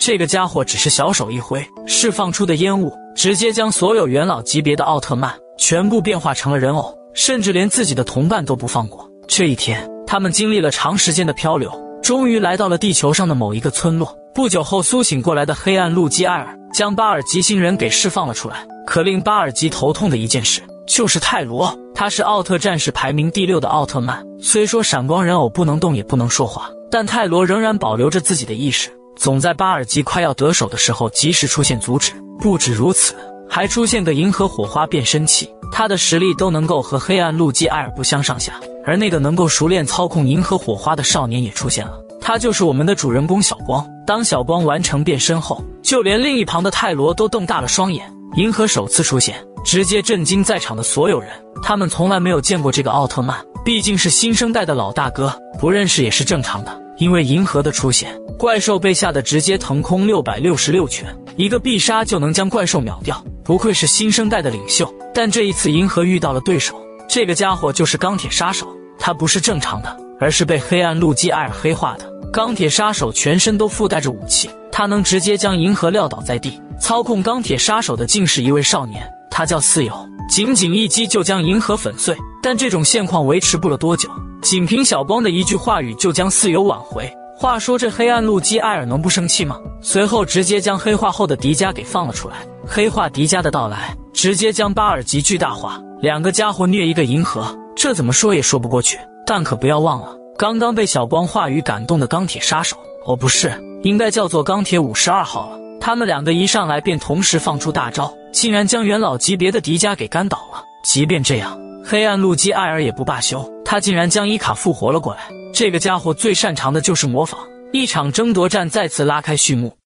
这个家伙只是小手一挥，释放出的烟雾直接将所有元老级别的奥特曼全部变化成了人偶，甚至连自己的同伴都不放过。这一天，他们经历了长时间的漂流，终于来到了地球上的某一个村落。不久后，苏醒过来的黑暗路基艾尔将巴尔吉星人给释放了出来。可令巴尔吉头痛的一件事就是泰罗，他是奥特战士排名第六的奥特曼。虽说闪光人偶不能动也不能说话，但泰罗仍然保留着自己的意识，总在巴尔吉快要得手的时候及时出现阻止。不止如此，还出现个银河火花变身器，他的实力都能够和黑暗路基艾尔不相上下。而那个能够熟练操控银河火花的少年也出现了，他就是我们的主人公小光。当小光完成变身后，就连另一旁的泰罗都瞪大了双眼。银河首次出现，直接震惊在场的所有人。他们从来没有见过这个奥特曼，毕竟是新生代的老大哥，不认识也是正常的。因为银河的出现，怪兽被吓得直接腾空六百六十六拳，一个必杀就能将怪兽秒掉。不愧是新生代的领袖。但这一次，银河遇到了对手，这个家伙就是钢铁杀手。他不是正常的，而是被黑暗路基艾尔黑化的。钢铁杀手全身都附带着武器，他能直接将银河撂倒在地。操控钢铁杀手的竟是一位少年，他叫四友，仅仅一击就将银河粉碎。但这种现况维持不了多久，仅凭小光的一句话语就将四友挽回。话说这黑暗路基艾尔能不生气吗？随后直接将黑化后的迪迦给放了出来。黑化迪迦的到来，直接将巴尔吉巨大化。两个家伙虐一个银河，这怎么说也说不过去。但可不要忘了。刚刚被小光话语感动的钢铁杀手，哦，不是，应该叫做钢铁五十二号了。他们两个一上来便同时放出大招，竟然将元老级别的迪迦给干倒了。即便这样，黑暗路基艾尔也不罢休，他竟然将伊卡复活了过来。这个家伙最擅长的就是模仿。一场争夺战再次拉开序幕。